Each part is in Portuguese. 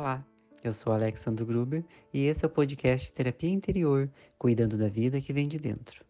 Olá, eu sou Alexandre Gruber e esse é o podcast Terapia Interior, cuidando da vida que vem de dentro.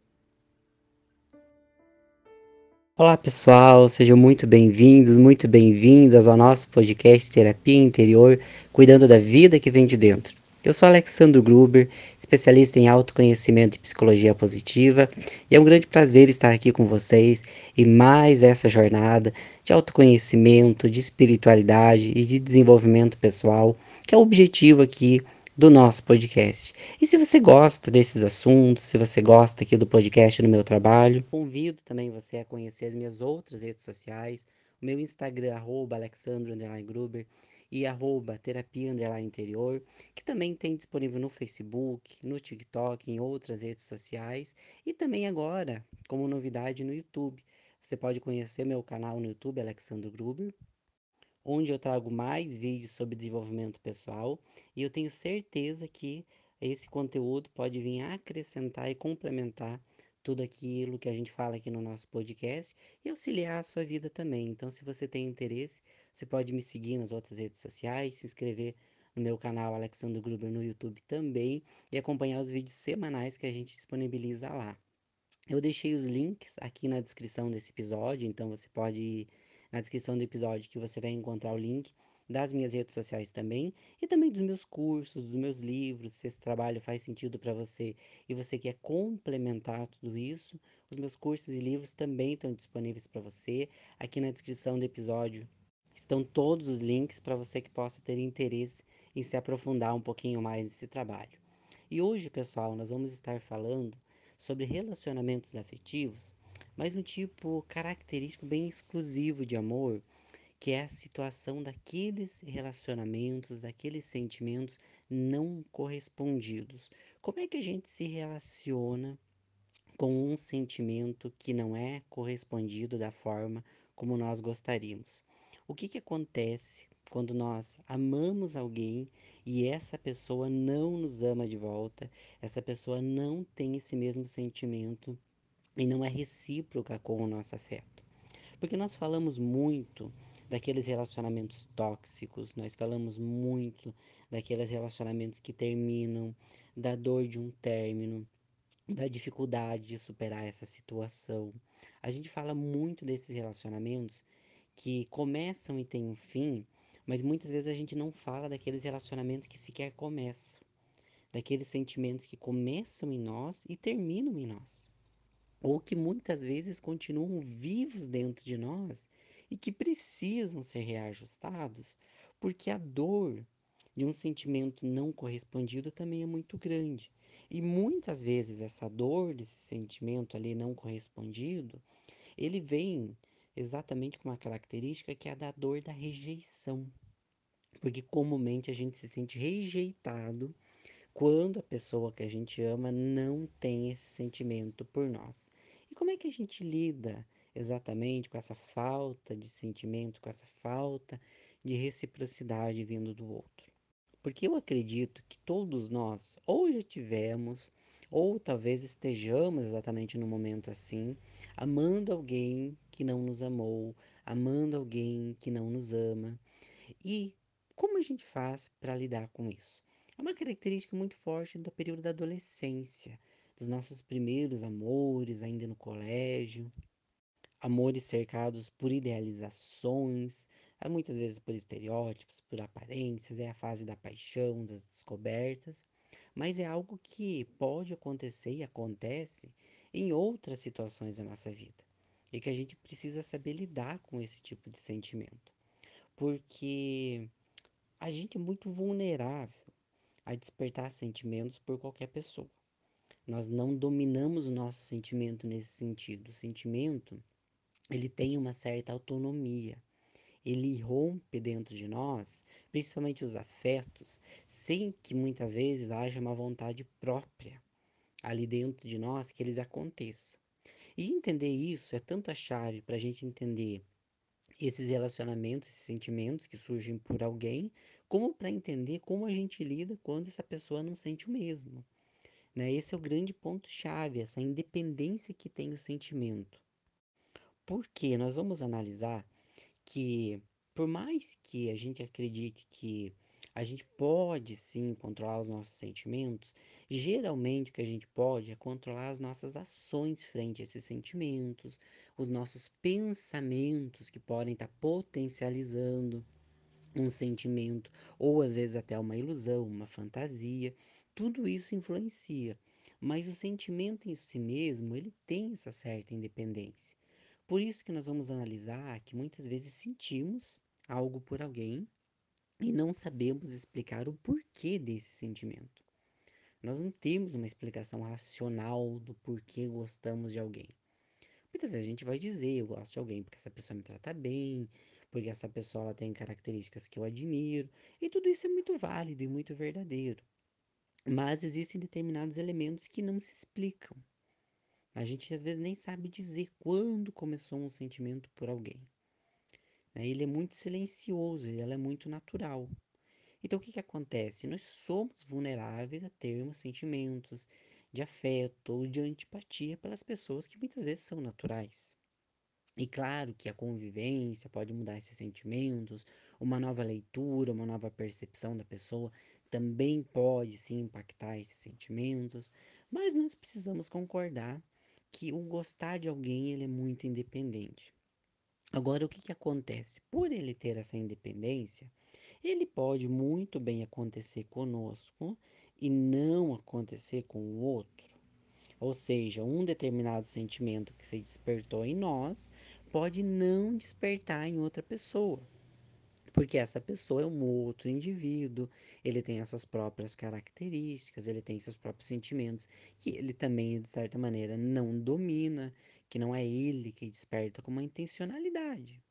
Olá pessoal, sejam muito bem-vindos, muito bem-vindas ao nosso podcast Terapia Interior, cuidando da vida que vem de dentro. Eu sou Alexandre Gruber, especialista em autoconhecimento e psicologia positiva, e é um grande prazer estar aqui com vocês em mais essa jornada de autoconhecimento, de espiritualidade e de desenvolvimento pessoal, que é o objetivo aqui do nosso podcast. E se você gosta desses assuntos, se você gosta aqui do podcast no meu trabalho, convido também você a conhecer as minhas outras redes sociais, o meu Instagram, arroba Gruber, e arroba terapia underline interior, que também tem disponível no Facebook, no TikTok, em outras redes sociais e também agora, como novidade, no YouTube. Você pode conhecer meu canal no YouTube, Alexandre Gruber, onde eu trago mais vídeos sobre desenvolvimento pessoal e eu tenho certeza que esse conteúdo pode vir acrescentar e complementar tudo aquilo que a gente fala aqui no nosso podcast e auxiliar a sua vida também. Então, se você tem interesse, você pode me seguir nas outras redes sociais, se inscrever no meu canal Alexandre Gruber no YouTube também e acompanhar os vídeos semanais que a gente disponibiliza lá. Eu deixei os links aqui na descrição desse episódio, então você pode ir na descrição do episódio que você vai encontrar o link das minhas redes sociais também e também dos meus cursos, dos meus livros, se esse trabalho faz sentido para você e você quer complementar tudo isso, os meus cursos e livros também estão disponíveis para você. Aqui na descrição do episódio estão todos os links para você que possa ter interesse em se aprofundar um pouquinho mais nesse trabalho. E hoje, pessoal, nós vamos estar falando sobre relacionamentos afetivos, mas um tipo característico bem exclusivo de amor, que é a situação daqueles relacionamentos, daqueles sentimentos não correspondidos. Como é que a gente se relaciona com um sentimento que não é correspondido da forma como nós gostaríamos? O que, que acontece quando nós amamos alguém e essa pessoa não nos ama de volta, essa pessoa não tem esse mesmo sentimento e não é recíproca com o nosso afeto? Porque nós falamos muito daqueles relacionamentos tóxicos, nós falamos muito daqueles relacionamentos que terminam, da dor de um término, da dificuldade de superar essa situação. A gente fala muito desses relacionamentos que começam e têm um fim, mas muitas vezes a gente não fala daqueles relacionamentos que sequer começam, daqueles sentimentos que começam em nós e terminam em nós, ou que muitas vezes continuam vivos dentro de nós e que precisam ser reajustados, porque a dor de um sentimento não correspondido também é muito grande. E muitas vezes essa dor desse sentimento ali não correspondido, ele vem exatamente com uma característica que é a da dor da rejeição. Porque comumente a gente se sente rejeitado quando a pessoa que a gente ama não tem esse sentimento por nós. E como é que a gente lida exatamente com essa falta de sentimento, com essa falta de reciprocidade vindo do outro? Porque eu acredito que todos nós ou já tivemos ou talvez estejamos exatamente no momento assim, amando alguém que não nos amou, amando alguém que não nos ama. E como a gente faz para lidar com isso? É uma característica muito forte do período da adolescência, dos nossos primeiros amores, ainda no colégio, amores cercados por idealizações, muitas vezes por estereótipos, por aparências, é a fase da paixão, das descobertas mas é algo que pode acontecer e acontece em outras situações da nossa vida. E que a gente precisa saber lidar com esse tipo de sentimento. Porque a gente é muito vulnerável a despertar sentimentos por qualquer pessoa. Nós não dominamos o nosso sentimento nesse sentido. O sentimento, ele tem uma certa autonomia ele rompe dentro de nós, principalmente os afetos, sem que muitas vezes haja uma vontade própria ali dentro de nós que eles aconteçam. E entender isso é tanto a chave para a gente entender esses relacionamentos, esses sentimentos que surgem por alguém, como para entender como a gente lida quando essa pessoa não sente o mesmo. Né? Esse é o grande ponto-chave, essa independência que tem o sentimento. Porque nós vamos analisar que por mais que a gente acredite que A gente pode sim controlar os nossos sentimentos. Geralmente o que a gente pode é controlar as nossas ações frente a esses sentimentos, os nossos pensamentos que podem estar potencializando um sentimento, ou às vezes até uma ilusão, uma fantasia. Tudo isso influencia. Mas o sentimento em si mesmo, ele tem essa certa independência. Por isso que nós vamos analisar que muitas vezes sentimos algo por alguém e não sabemos explicar o porquê desse sentimento. Nós não temos uma explicação racional do porquê gostamos de alguém. Muitas vezes a gente vai dizer, eu gosto de alguém porque essa pessoa me trata bem, porque essa pessoa ela tem características que eu admiro, e tudo isso é muito válido e muito verdadeiro. Mas existem determinados elementos que não se explicam. A gente às vezes nem sabe dizer quando começou um sentimento por alguém. Né? Ele é muito silencioso, ele é muito natural. Então o que, que acontece? Nós somos vulneráveis a termos sentimentos de afeto ou de antipatia pelas pessoas que muitas vezes são naturais. E claro que a convivência pode mudar esses sentimentos, uma nova leitura, uma nova percepção da pessoa também pode sim impactar esses sentimentos, mas nós precisamos concordar que o gostar de alguém ele é muito independente. Agora, o que, que acontece? Por ele ter essa independência, ele pode muito bem acontecer conosco e não acontecer com o outro. Ou seja, um determinado sentimento que se despertou em nós pode não despertar em outra pessoa. Porque essa pessoa é um outro indivíduo, ele tem as suas próprias características, ele tem seus próprios sentimentos, que ele também, de certa maneira, não domina, que não é ele que desperta com uma intencionalidade.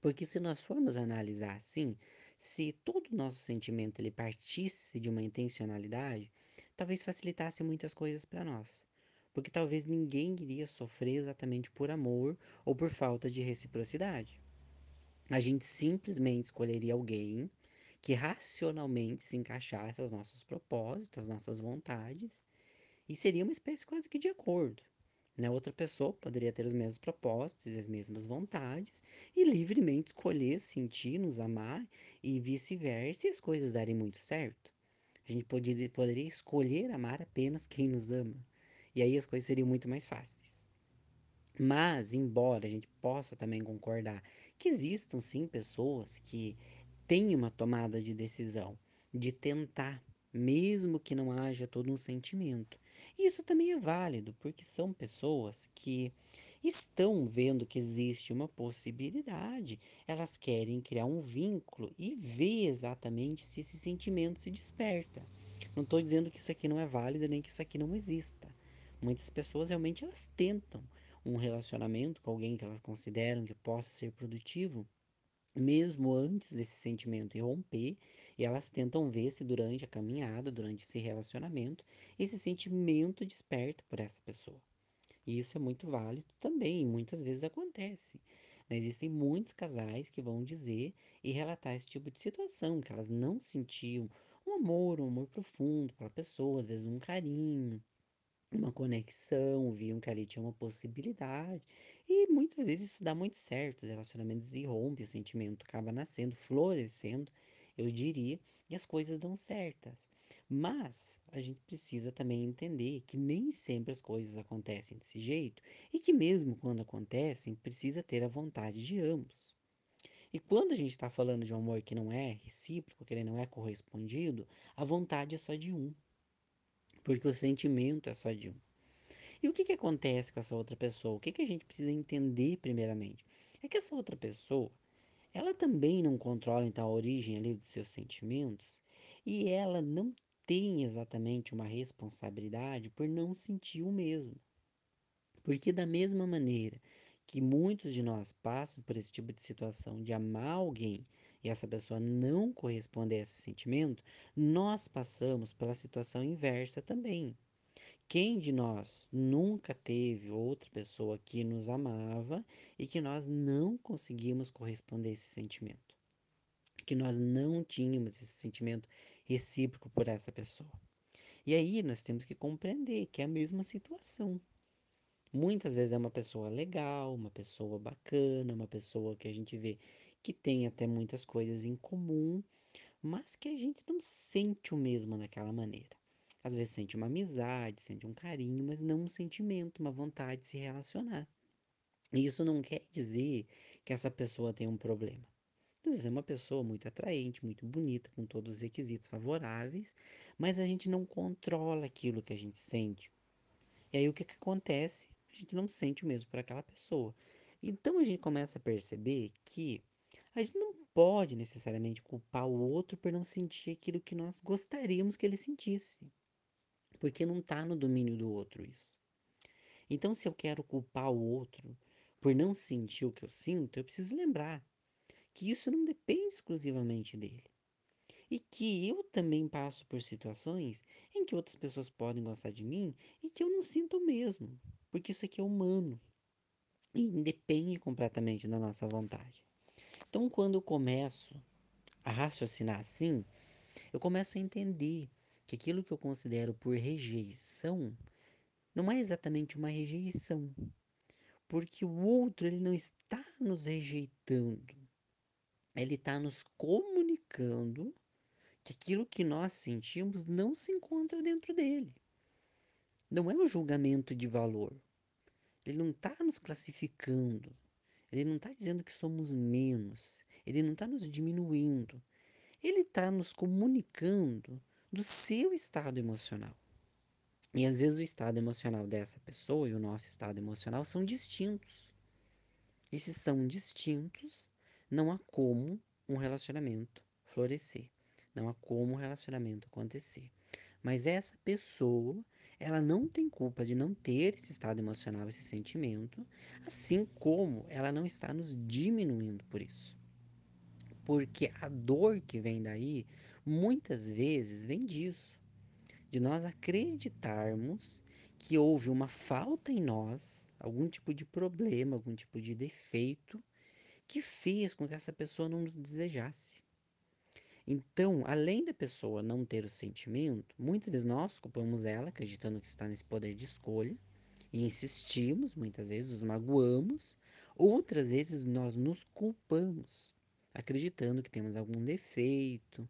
Porque se nós formos analisar assim, se todo o nosso sentimento ele partisse de uma intencionalidade, talvez facilitasse muitas coisas para nós. Porque talvez ninguém iria sofrer exatamente por amor ou por falta de reciprocidade. A gente simplesmente escolheria alguém que racionalmente se encaixasse aos nossos propósitos, às nossas vontades, e seria uma espécie quase que de acordo. Né? Outra pessoa poderia ter os mesmos propósitos e as mesmas vontades e livremente escolher sentir, nos amar e vice-versa e as coisas darem muito certo. A gente poderia, poderia escolher amar apenas quem nos ama. E aí as coisas seriam muito mais fáceis. Mas, embora a gente possa também concordar que existam sim pessoas que têm uma tomada de decisão de tentar, mesmo que não haja todo um sentimento. Isso também é válido, porque são pessoas que estão vendo que existe uma possibilidade, elas querem criar um vínculo e ver exatamente se esse sentimento se desperta. Não estou dizendo que isso aqui não é válido nem que isso aqui não exista. Muitas pessoas realmente elas tentam um relacionamento com alguém que elas consideram que possa ser produtivo, mesmo antes desse sentimento irromper, e elas tentam ver se durante a caminhada, durante esse relacionamento, esse sentimento desperta por essa pessoa. E isso é muito válido também, muitas vezes acontece. Né? Existem muitos casais que vão dizer e relatar esse tipo de situação, que elas não sentiam um amor, um amor profundo pela pessoa, às vezes um carinho, uma conexão, viam que ali tinha uma possibilidade. E muitas vezes isso dá muito certo, os relacionamentos irrompem, o sentimento acaba nascendo, florescendo, eu diria, e as coisas dão certas. Mas a gente precisa também entender que nem sempre as coisas acontecem desse jeito e que mesmo quando acontecem, precisa ter a vontade de ambos. E quando a gente está falando de um amor que não é recíproco, que ele não é correspondido, a vontade é só de um porque o sentimento é só de um. E o que, que acontece com essa outra pessoa? O que, que a gente precisa entender primeiramente? É que essa outra pessoa, ela também não controla então a origem ali dos seus sentimentos e ela não tem exatamente uma responsabilidade por não sentir o mesmo. Porque da mesma maneira que muitos de nós passam por esse tipo de situação de amar alguém e essa pessoa não corresponder a esse sentimento, nós passamos pela situação inversa também. Quem de nós nunca teve outra pessoa que nos amava e que nós não conseguimos corresponder a esse sentimento? Que nós não tínhamos esse sentimento recíproco por essa pessoa. E aí nós temos que compreender que é a mesma situação. Muitas vezes é uma pessoa legal, uma pessoa bacana, uma pessoa que a gente vê que tem até muitas coisas em comum, mas que a gente não sente o mesmo daquela maneira. Às vezes sente uma amizade, sente um carinho, mas não um sentimento, uma vontade de se relacionar. E isso não quer dizer que essa pessoa tem um problema. Às é uma pessoa muito atraente, muito bonita, com todos os requisitos favoráveis, mas a gente não controla aquilo que a gente sente. E aí o que, que acontece? A gente não sente o mesmo por aquela pessoa. Então a gente começa a perceber que a gente não pode necessariamente culpar o outro por não sentir aquilo que nós gostaríamos que ele sentisse. Porque não está no domínio do outro isso. Então, se eu quero culpar o outro por não sentir o que eu sinto, eu preciso lembrar que isso não depende exclusivamente dele. E que eu também passo por situações em que outras pessoas podem gostar de mim e que eu não sinto mesmo, porque isso aqui é humano e independe completamente da nossa vontade. Então, quando eu começo a raciocinar assim, eu começo a entender que aquilo que eu considero por rejeição não é exatamente uma rejeição, porque o outro ele não está nos rejeitando, ele está nos comunicando que aquilo que nós sentimos não se encontra dentro dele. Não é um julgamento de valor. Ele não está nos classificando. Ele não está dizendo que somos menos. Ele não está nos diminuindo. Ele está nos comunicando do seu estado emocional. E às vezes o estado emocional dessa pessoa e o nosso estado emocional são distintos. Esses são distintos, não há como um relacionamento florescer, não há como um relacionamento acontecer. Mas essa pessoa, ela não tem culpa de não ter esse estado emocional, esse sentimento, assim como ela não está nos diminuindo por isso. Porque a dor que vem daí, muitas vezes vem disso de nós acreditarmos que houve uma falta em nós, algum tipo de problema, algum tipo de defeito, que fez com que essa pessoa não nos desejasse. Então, além da pessoa não ter o sentimento, muitas vezes nós culpamos ela, acreditando que está nesse poder de escolha, e insistimos, muitas vezes nos magoamos, outras vezes nós nos culpamos, acreditando que temos algum defeito,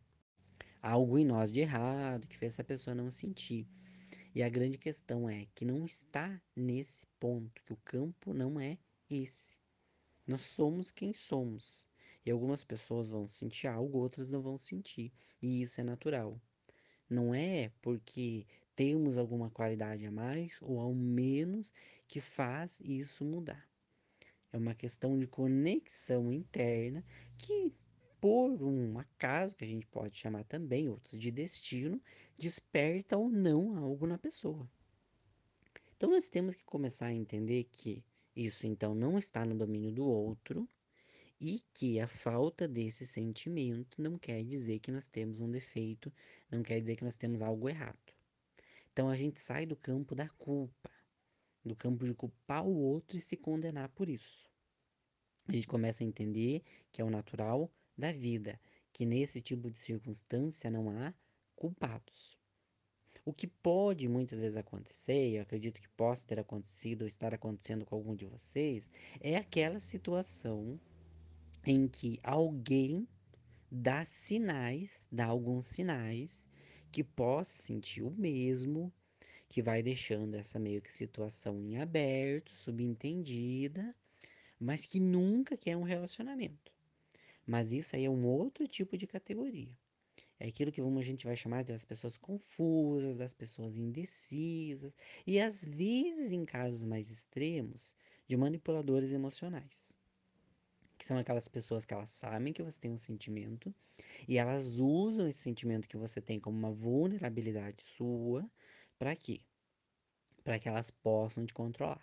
algo em nós de errado que fez essa pessoa não sentir. E a grande questão é que não está nesse ponto, que o campo não é esse. Nós somos quem somos. E algumas pessoas vão sentir algo, outras não vão sentir. E isso é natural. Não é porque temos alguma qualidade a mais ou ao menos que faz isso mudar. É uma questão de conexão interna que por um acaso, que a gente pode chamar também, outros de destino, desperta ou não algo na pessoa. Então nós temos que começar a entender que isso então não está no domínio do outro e que a falta desse sentimento não quer dizer que nós temos um defeito, não quer dizer que nós temos algo errado. Então a gente sai do campo da culpa, do campo de culpar o outro e se condenar por isso. A gente começa a entender que é o natural, da vida, que nesse tipo de circunstância não há culpados. O que pode muitas vezes acontecer, e eu acredito que possa ter acontecido ou estar acontecendo com algum de vocês, é aquela situação em que alguém dá sinais, dá alguns sinais que possa sentir o mesmo, que vai deixando essa meio que situação em aberto, subentendida, mas que nunca quer um relacionamento. Mas isso aí é um outro tipo de categoria. É aquilo que a gente vai chamar das pessoas confusas, das pessoas indecisas e às vezes, em casos mais extremos, de manipuladores emocionais. Que são aquelas pessoas que elas sabem que você tem um sentimento e elas usam esse sentimento que você tem como uma vulnerabilidade sua para quê? Para que elas possam te controlar.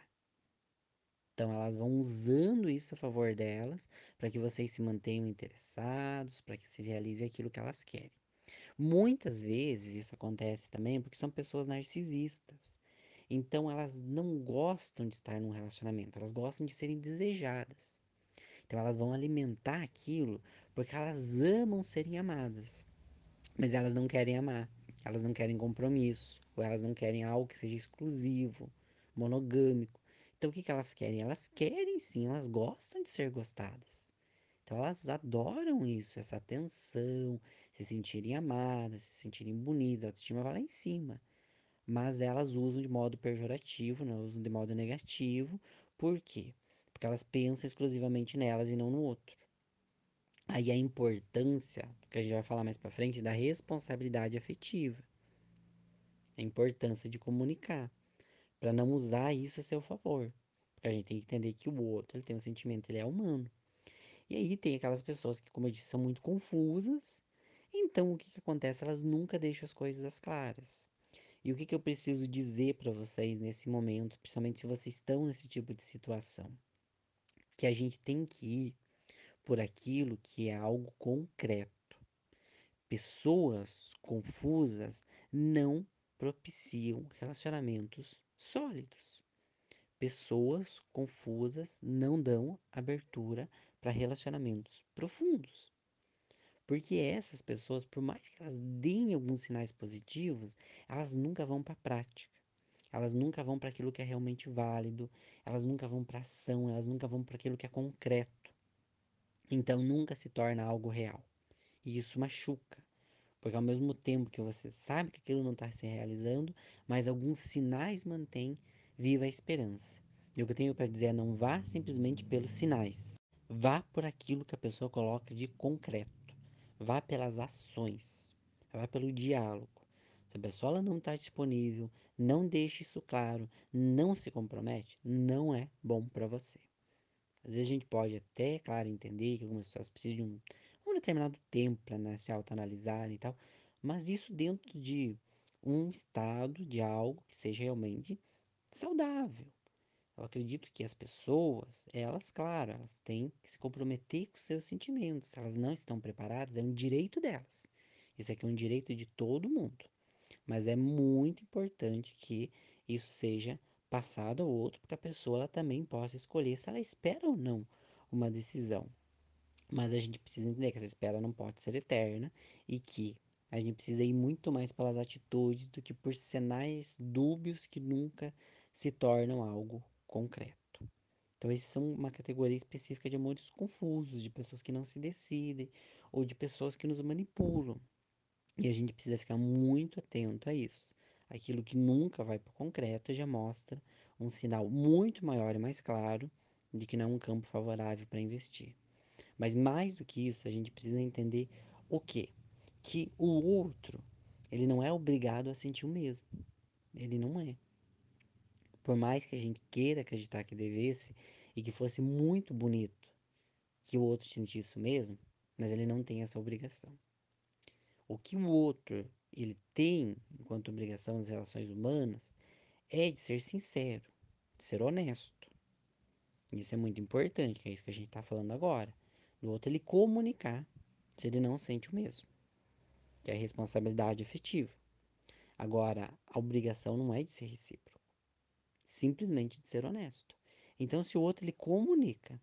Então elas vão usando isso a favor delas para que vocês se mantenham interessados, para que vocês realizem aquilo que elas querem. Muitas vezes isso acontece também porque são pessoas narcisistas. Então elas não gostam de estar num relacionamento, elas gostam de serem desejadas. Então elas vão alimentar aquilo porque elas amam serem amadas. Mas elas não querem amar, elas não querem compromisso, ou elas não querem algo que seja exclusivo, monogâmico. Então o que, que elas querem? Elas querem sim, elas gostam de ser gostadas. Então elas adoram isso, essa atenção, se sentirem amadas, se sentirem bonitas, a autoestima vai lá em cima. Mas elas usam de modo pejorativo, não usam de modo negativo. Por quê? Porque elas pensam exclusivamente nelas e não no outro. Aí a importância, que a gente vai falar mais para frente, da responsabilidade afetiva. A importância de comunicar, para não usar isso a seu favor. Porque a gente tem que entender que o outro ele tem um sentimento, ele é humano. E aí tem aquelas pessoas que, como eu disse, são muito confusas. Então o que, que acontece? Elas nunca deixam as coisas claras. E o que, que eu preciso dizer para vocês nesse momento, principalmente se vocês estão nesse tipo de situação? Que a gente tem que ir por aquilo que é algo concreto. Pessoas confusas não propiciam relacionamentos sólidos. Pessoas confusas não dão abertura para relacionamentos profundos. Porque essas pessoas, por mais que elas deem alguns sinais positivos, elas nunca vão para a prática. Elas nunca vão para aquilo que é realmente válido, elas nunca vão para ação, elas nunca vão para aquilo que é concreto. Então nunca se torna algo real. E isso machuca. Porque ao mesmo tempo que você sabe que aquilo não está se realizando, mas alguns sinais mantêm viva a esperança. E o que eu tenho para dizer é não vá simplesmente pelos sinais. Vá por aquilo que a pessoa coloca de concreto. Vá pelas ações. Vá pelo diálogo. Se a pessoa não está disponível, não deixe isso claro, não se compromete, não é bom para você. Às vezes a gente pode até, claro, entender que algumas pessoas precisam de um, um determinado tempo para né, se autoanalisar e tal, mas isso dentro de um estado de algo que seja realmente saudável. Eu acredito que as pessoas, elas, claro, elas têm que se comprometer com seus sentimentos. Se elas não estão preparadas, é um direito delas. Isso aqui é um direito de todo mundo. Mas é muito importante que isso seja passado ao outro, para que a pessoa ela também possa escolher se ela espera ou não uma decisão. Mas a gente precisa entender que essa espera não pode ser eterna e que a gente precisa ir muito mais pelas atitudes do que por sinais dúbios que nunca se tornam algo concreto. Então, esses são uma categoria específica de amores confusos, de pessoas que não se decidem ou de pessoas que nos manipulam. E a gente precisa ficar muito atento a isso. Aquilo que nunca vai para o concreto já mostra um sinal muito maior e mais claro de que não é um campo favorável para investir. Mas mais do que isso, a gente precisa entender o quê? Que o outro, ele não é obrigado a sentir o mesmo. Ele não é. Por mais que a gente queira acreditar que devesse e que fosse muito bonito que o outro sentisse o mesmo, mas ele não tem essa obrigação. O que o outro ele tem enquanto obrigação nas relações humanas é de ser sincero, de ser honesto. Isso é muito importante, que é isso que a gente está falando agora. Do outro ele comunicar se ele não sente o mesmo, que é a responsabilidade afetiva. Agora, a obrigação não é de ser recíproco, simplesmente de ser honesto. Então, se o outro ele comunica,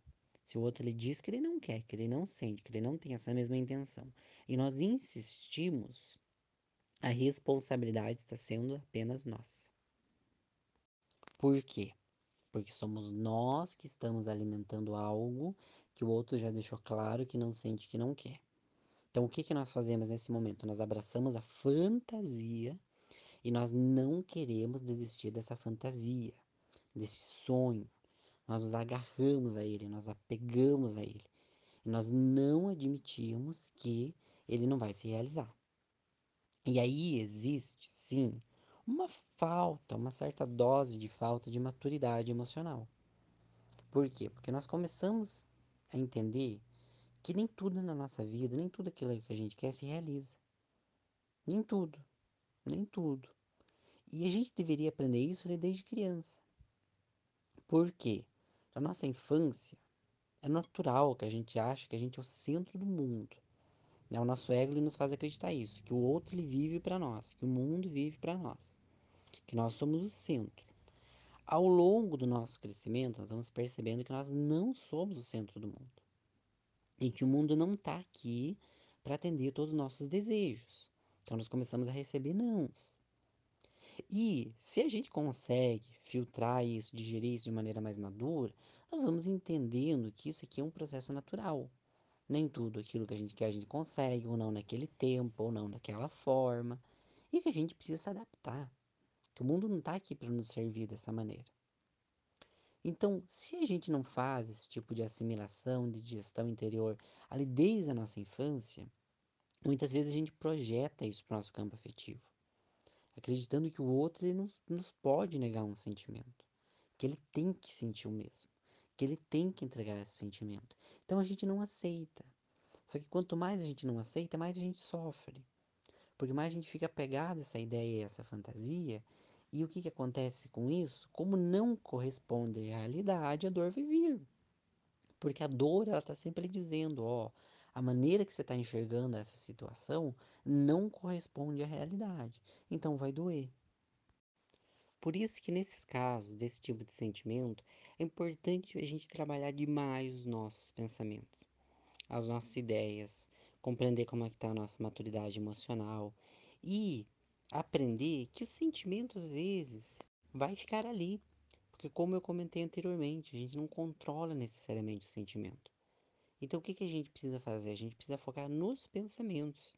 se o outro ele diz que ele não quer, que ele não sente, que ele não tem essa mesma intenção, e nós insistimos a responsabilidade está sendo apenas nossa. Por quê? Porque somos nós que estamos alimentando algo que o outro já deixou claro que não sente, que não quer. Então, o que, que nós fazemos nesse momento? Nós abraçamos a fantasia e nós não queremos desistir dessa fantasia, desse sonho. Nós nos agarramos a ele, nós apegamos a ele. Nós não admitimos que ele não vai se realizar. E aí existe, sim, uma falta, uma certa dose de falta de maturidade emocional. Por quê? Porque nós começamos a entender que nem tudo na nossa vida, nem tudo aquilo que a gente quer se realiza. Nem tudo, nem tudo. E a gente deveria aprender isso desde criança. Por quê? Na nossa infância, é natural que a gente ache que a gente é o centro do mundo. Né? O nosso ego nos faz acreditar isso, que o outro ele vive para nós, que o mundo vive para nós, que nós somos o centro. Ao longo do nosso crescimento, nós vamos percebendo que nós não somos o centro do mundo e que o mundo não está aqui para atender todos os nossos desejos. Então nós começamos a receber nãos. E se a gente consegue filtrar isso, digerir isso de maneira mais madura, nós vamos entendendo que isso aqui é um processo natural Nem tudo aquilo que a gente quer a gente consegue, ou não naquele tempo, ou não daquela forma. E que a gente precisa se adaptar. Que o mundo não está aqui para nos servir dessa maneira. Então, se a gente não faz esse tipo de assimilação, de digestão interior ali desde a nossa infância, muitas vezes a gente projeta isso para o nosso campo afetivo, acreditando que o outro ele nos, nos pode negar um sentimento, que ele tem que sentir o mesmo, que ele tem que entregar esse sentimento. Então a gente não aceita. Só que quanto mais a gente não aceita, mais a gente sofre. Porque mais a gente fica apegado a essa ideia e essa fantasia, e o que, que acontece com isso? Como não corresponde à realidade, a dor vai vir. Porque a dor, ela está sempre dizendo, ó, a maneira que você está enxergando essa situação não corresponde à realidade. Então vai doer. Por isso que nesses casos, desse tipo de sentimento, é importante a gente trabalhar demais os nossos pensamentos, as nossas ideias, compreender como é que está a nossa maturidade emocional e aprender que o sentimento às vezes vai ficar ali, porque como eu comentei anteriormente, a gente não controla necessariamente o sentimento. Então o que, que a gente precisa fazer? A gente precisa focar nos pensamentos.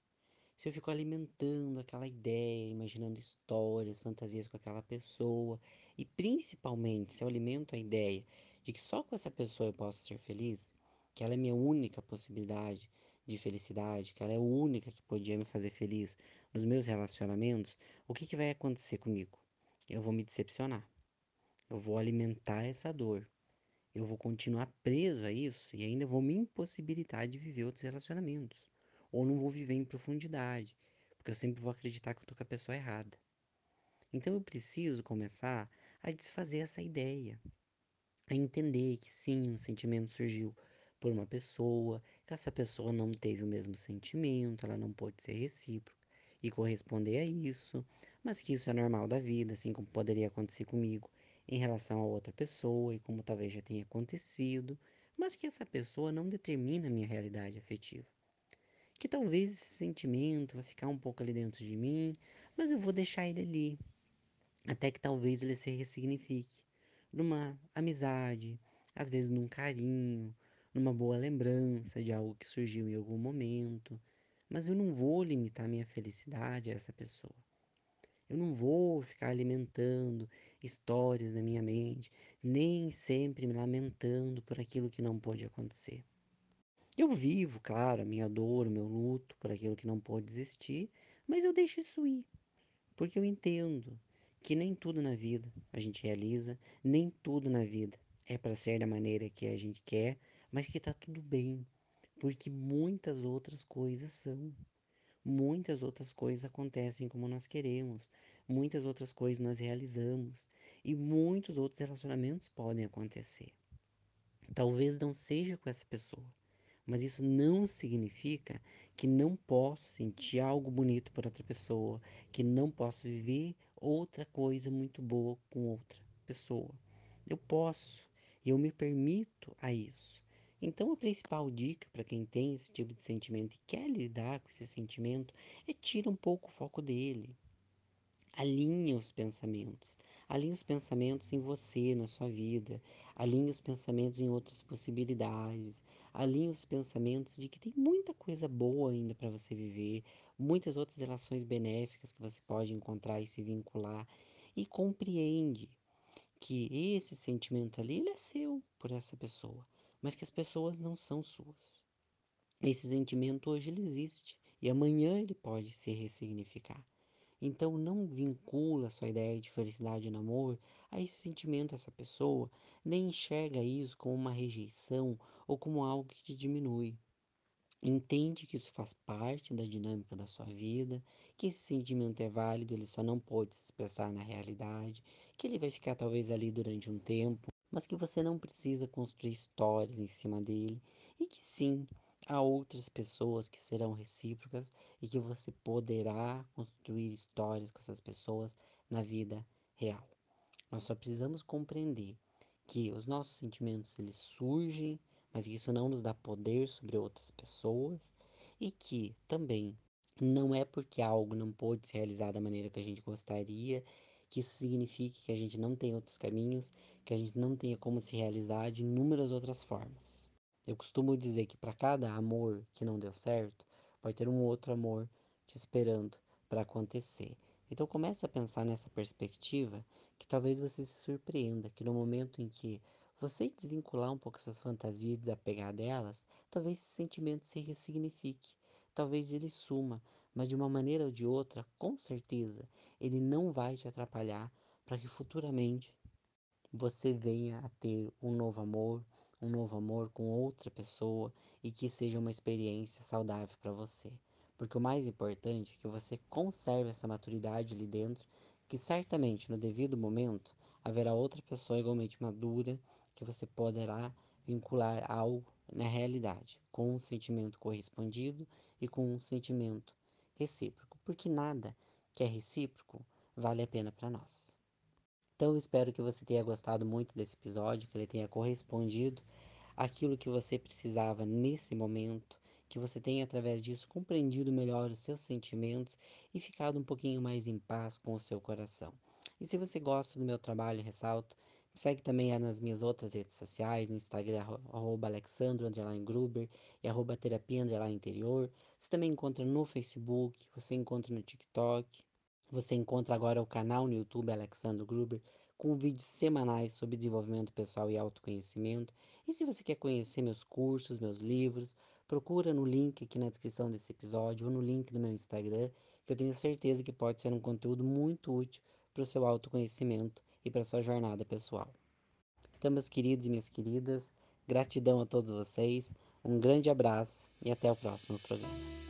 Se eu fico alimentando aquela ideia, imaginando histórias, fantasias com aquela pessoa, e principalmente se eu alimento a ideia de que só com essa pessoa eu posso ser feliz, que ela é minha única possibilidade de felicidade, que ela é a única que podia me fazer feliz nos meus relacionamentos, o que, que vai acontecer comigo? Eu vou me decepcionar. Eu vou alimentar essa dor. Eu vou continuar preso a isso e ainda vou me impossibilitar de viver outros relacionamentos. Ou não vou viver em profundidade, porque eu sempre vou acreditar que eu tô com a pessoa errada. Então eu preciso começar a desfazer essa ideia, a entender que sim, um sentimento surgiu por uma pessoa, que essa pessoa não teve o mesmo sentimento, ela não pode ser recíproca e corresponder a isso, mas que isso é normal da vida, assim como poderia acontecer comigo em relação a outra pessoa e como talvez já tenha acontecido, mas que essa pessoa não determina a minha realidade afetiva. Que talvez esse sentimento vai ficar um pouco ali dentro de mim, mas eu vou deixar ele ali, até que talvez ele se ressignifique numa amizade, às vezes num carinho, numa boa lembrança de algo que surgiu em algum momento, mas eu não vou limitar minha felicidade a essa pessoa. Eu não vou ficar alimentando histórias na minha mente, nem sempre me lamentando por aquilo que não pode acontecer. Eu vivo, claro, a minha dor, o meu luto por aquilo que não pode existir, mas eu deixo isso ir, porque eu entendo que nem tudo na vida a gente realiza, nem tudo na vida é para ser da maneira que a gente quer, mas que tá tudo bem, porque muitas outras coisas são. Muitas outras coisas acontecem como nós queremos, muitas outras coisas nós realizamos e muitos outros relacionamentos podem acontecer. Talvez não seja com essa pessoa, mas isso não significa que não posso sentir algo bonito por outra pessoa, que não posso viver outra coisa muito boa com outra pessoa. Eu posso, e eu me permito a isso. Então, a principal dica para quem tem esse tipo de sentimento e quer lidar com esse sentimento é tira um pouco o foco dele. Alinhe os pensamentos. Alinhe os pensamentos em você, na sua vida. Alinhe os pensamentos em outras possibilidades. Alinhe os pensamentos de que tem muita coisa boa ainda para você viver, muitas outras relações benéficas que você pode encontrar e se vincular. E compreende que esse sentimento ali ele é seu por essa pessoa, mas que as pessoas não são suas. Esse sentimento hoje ele existe e amanhã ele pode se ressignificar. Então não vincula sua ideia de felicidade e amor a esse sentimento, essa pessoa, nem enxerga isso como uma rejeição ou como algo que te diminui. Entende que isso faz parte da dinâmica da sua vida, que esse sentimento é válido, ele só não pode se expressar na realidade, que ele vai ficar talvez ali durante um tempo, mas que você não precisa construir histórias em cima dele e que sim, há outras pessoas que serão recíprocas e que você poderá construir histórias com essas pessoas na vida real. Nós só precisamos compreender que os nossos sentimentos eles surgem mas isso não nos dá poder sobre outras pessoas e que também não é porque algo não pode se realizar da maneira que a gente gostaria que isso signifique que a gente não tem outros caminhos, que a gente não tenha como se realizar de inúmeras outras formas. Eu costumo dizer que para cada amor que não deu certo, vai ter um outro amor te esperando para acontecer. Então comece a pensar nessa perspectiva que talvez você se surpreenda que no momento em que você desvincular um pouco essas fantasias e desapegar delas, talvez esse sentimento se ressignifique, talvez ele suma, mas de uma maneira ou de outra, com certeza, ele não vai te atrapalhar para que futuramente você venha a ter um novo amor, um novo amor com outra pessoa e que seja uma experiência saudável para você. Porque o mais importante é que você conserve essa maturidade ali dentro, que certamente no devido momento haverá outra pessoa igualmente madura que você poderá vincular algo na realidade, com um sentimento correspondido e com um sentimento recíproco, porque nada que é recíproco vale a pena para nós. Então, espero que você tenha gostado muito desse episódio, que ele tenha correspondido aquilo que você precisava nesse momento, que você tenha através disso compreendido melhor os seus sentimentos e ficado um pouquinho mais em paz com o seu coração. E se você gosta do meu trabalho, ressalto, segue também nas minhas outras redes sociais, no Instagram, Alexandro, Gruber, e arroba terapia, interior. Você também encontra no Facebook, você encontra no TikTok, você encontra agora o canal no YouTube Alexandre Gruber com vídeos semanais sobre desenvolvimento pessoal e autoconhecimento. E se você quer conhecer meus cursos, meus livros, procura no link aqui na descrição desse episódio ou no link do meu Instagram, que eu tenho certeza que pode ser um conteúdo muito útil para o seu autoconhecimento e para sua jornada pessoal. Então, meus queridos e minhas queridas, gratidão a todos vocês, um grande abraço e até o próximo programa.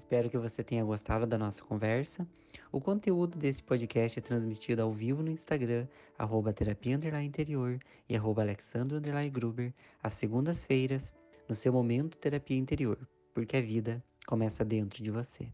Espero que você tenha gostado da nossa conversa. O conteúdo desse podcast é transmitido ao vivo no Instagram, arroba terapia interior e arroba alexandro gruber, às segundas-feiras, no seu momento terapia interior, porque a vida começa dentro de você.